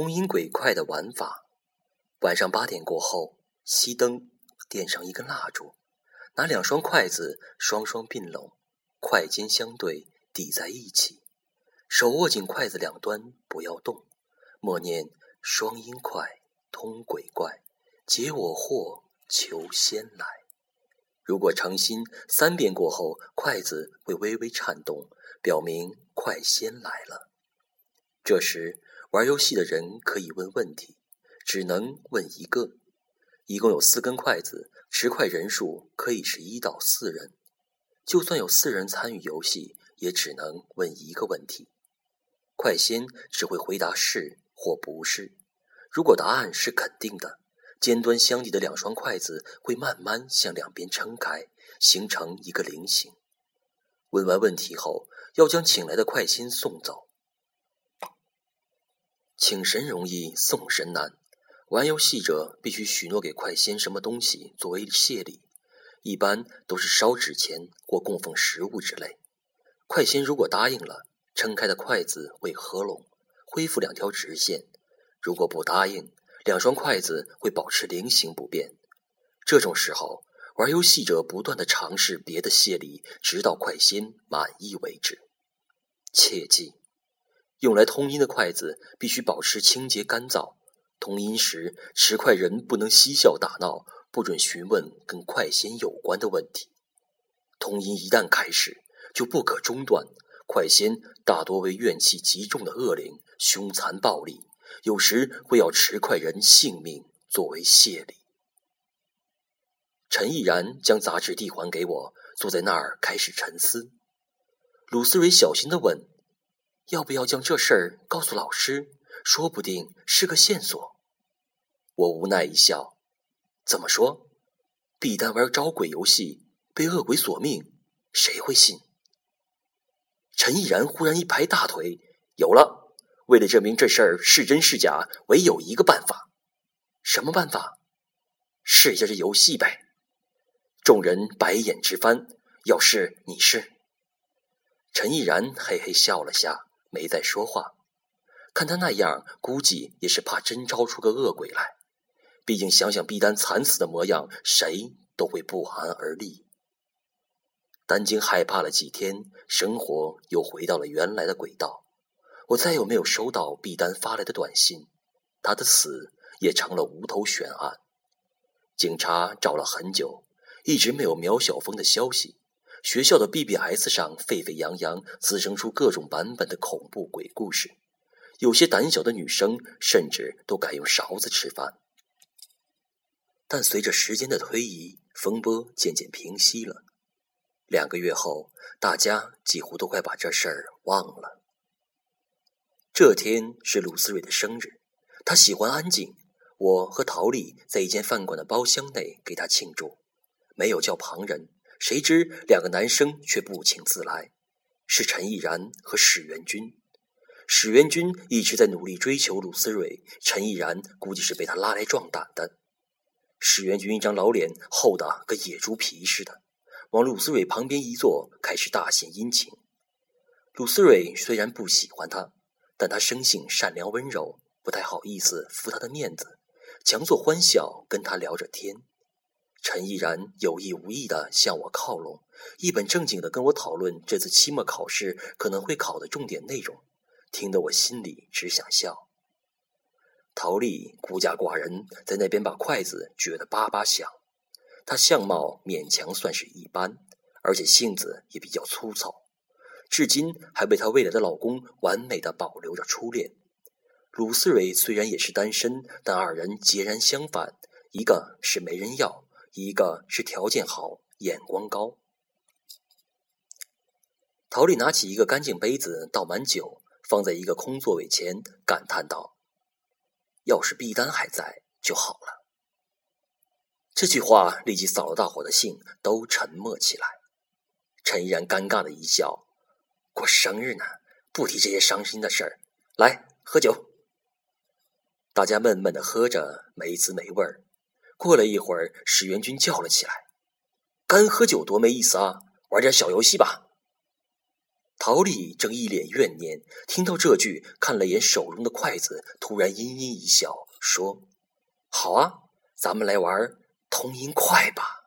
通阴鬼快的玩法：晚上八点过后，熄灯，点上一根蜡烛，拿两双筷子双双并拢，筷尖相对抵在一起，手握紧筷子两端，不要动，默念“双阴快，通鬼怪，解我惑，求仙来”。如果诚心，三遍过后，筷子会微微颤动，表明快仙来了。这时。玩游戏的人可以问问题，只能问一个。一共有四根筷子，持筷人数可以是一到四人。就算有四人参与游戏，也只能问一个问题。快仙只会回答是或不是。如果答案是肯定的，尖端相抵的两双筷子会慢慢向两边撑开，形成一个菱形。问完问题后，要将请来的快仙送走。请神容易送神难，玩游戏者必须许诺给快仙什么东西作为谢礼，一般都是烧纸钱或供奉食物之类。快仙如果答应了，撑开的筷子会合拢，恢复两条直线；如果不答应，两双筷子会保持菱形不变。这种时候，玩游戏者不断的尝试别的谢礼，直到快仙满意为止。切记。用来通阴的筷子必须保持清洁干燥。通阴时，持筷人不能嬉笑打闹，不准询问跟筷仙有关的问题。通阴一旦开始，就不可中断。筷仙大多为怨气极重的恶灵，凶残暴力，有时会要持筷人性命作为谢礼。陈毅然将杂志递还给我，坐在那儿开始沉思。鲁思蕊小心地问。要不要将这事儿告诉老师？说不定是个线索。我无奈一笑：“怎么说？毕丹玩招鬼游戏，被恶鬼索命，谁会信？”陈毅然忽然一拍大腿：“有了！为了证明这事儿是真是假，唯有一个办法。什么办法？试一下这游戏呗！”众人白眼直翻。要是你是？陈毅然嘿嘿笑了下。没再说话，看他那样，估计也是怕真招出个恶鬼来。毕竟想想毕丹惨死的模样，谁都会不寒而栗。丹晶害怕了几天，生活又回到了原来的轨道。我再也没有收到毕丹发来的短信，他的死也成了无头悬案。警察找了很久，一直没有苗晓峰的消息。学校的 BBS 上沸沸扬扬，滋生出各种版本的恐怖鬼故事。有些胆小的女生甚至都改用勺子吃饭。但随着时间的推移，风波渐渐平息了。两个月后，大家几乎都快把这事儿忘了。这天是鲁思睿的生日，她喜欢安静。我和陶丽在一间饭馆的包厢内给她庆祝，没有叫旁人。谁知两个男生却不请自来，是陈毅然和史元军。史元军一直在努力追求鲁思蕊，陈毅然估计是被他拉来壮胆的。史元军一张老脸厚的跟野猪皮似的，往鲁思蕊旁边一坐，开始大献殷勤。鲁思蕊虽然不喜欢他，但他生性善良温柔，不太好意思拂他的面子，强作欢笑跟他聊着天。陈毅然有意无意地向我靠拢，一本正经地跟我讨论这次期末考试可能会考的重点内容，听得我心里只想笑。陶丽孤家寡人，在那边把筷子撅得叭叭响。她相貌勉强算是一般，而且性子也比较粗糙，至今还为她未来的老公完美的保留着初恋。鲁思蕊虽然也是单身，但二人截然相反，一个是没人要。一个是条件好、眼光高。陶丽拿起一个干净杯子，倒满酒，放在一个空座位前，感叹道：“要是毕丹还在就好了。”这句话立即扫了大伙的兴，都沉默起来。陈依然尴尬的一笑：“过生日呢，不提这些伤心的事儿。来，喝酒。”大家闷闷的喝着，没滋没味儿。过了一会儿，史元军叫了起来：“干喝酒多没意思啊！玩点小游戏吧。”陶丽正一脸怨念，听到这句，看了眼手中的筷子，突然阴阴一笑，说：“好啊，咱们来玩同音快吧。”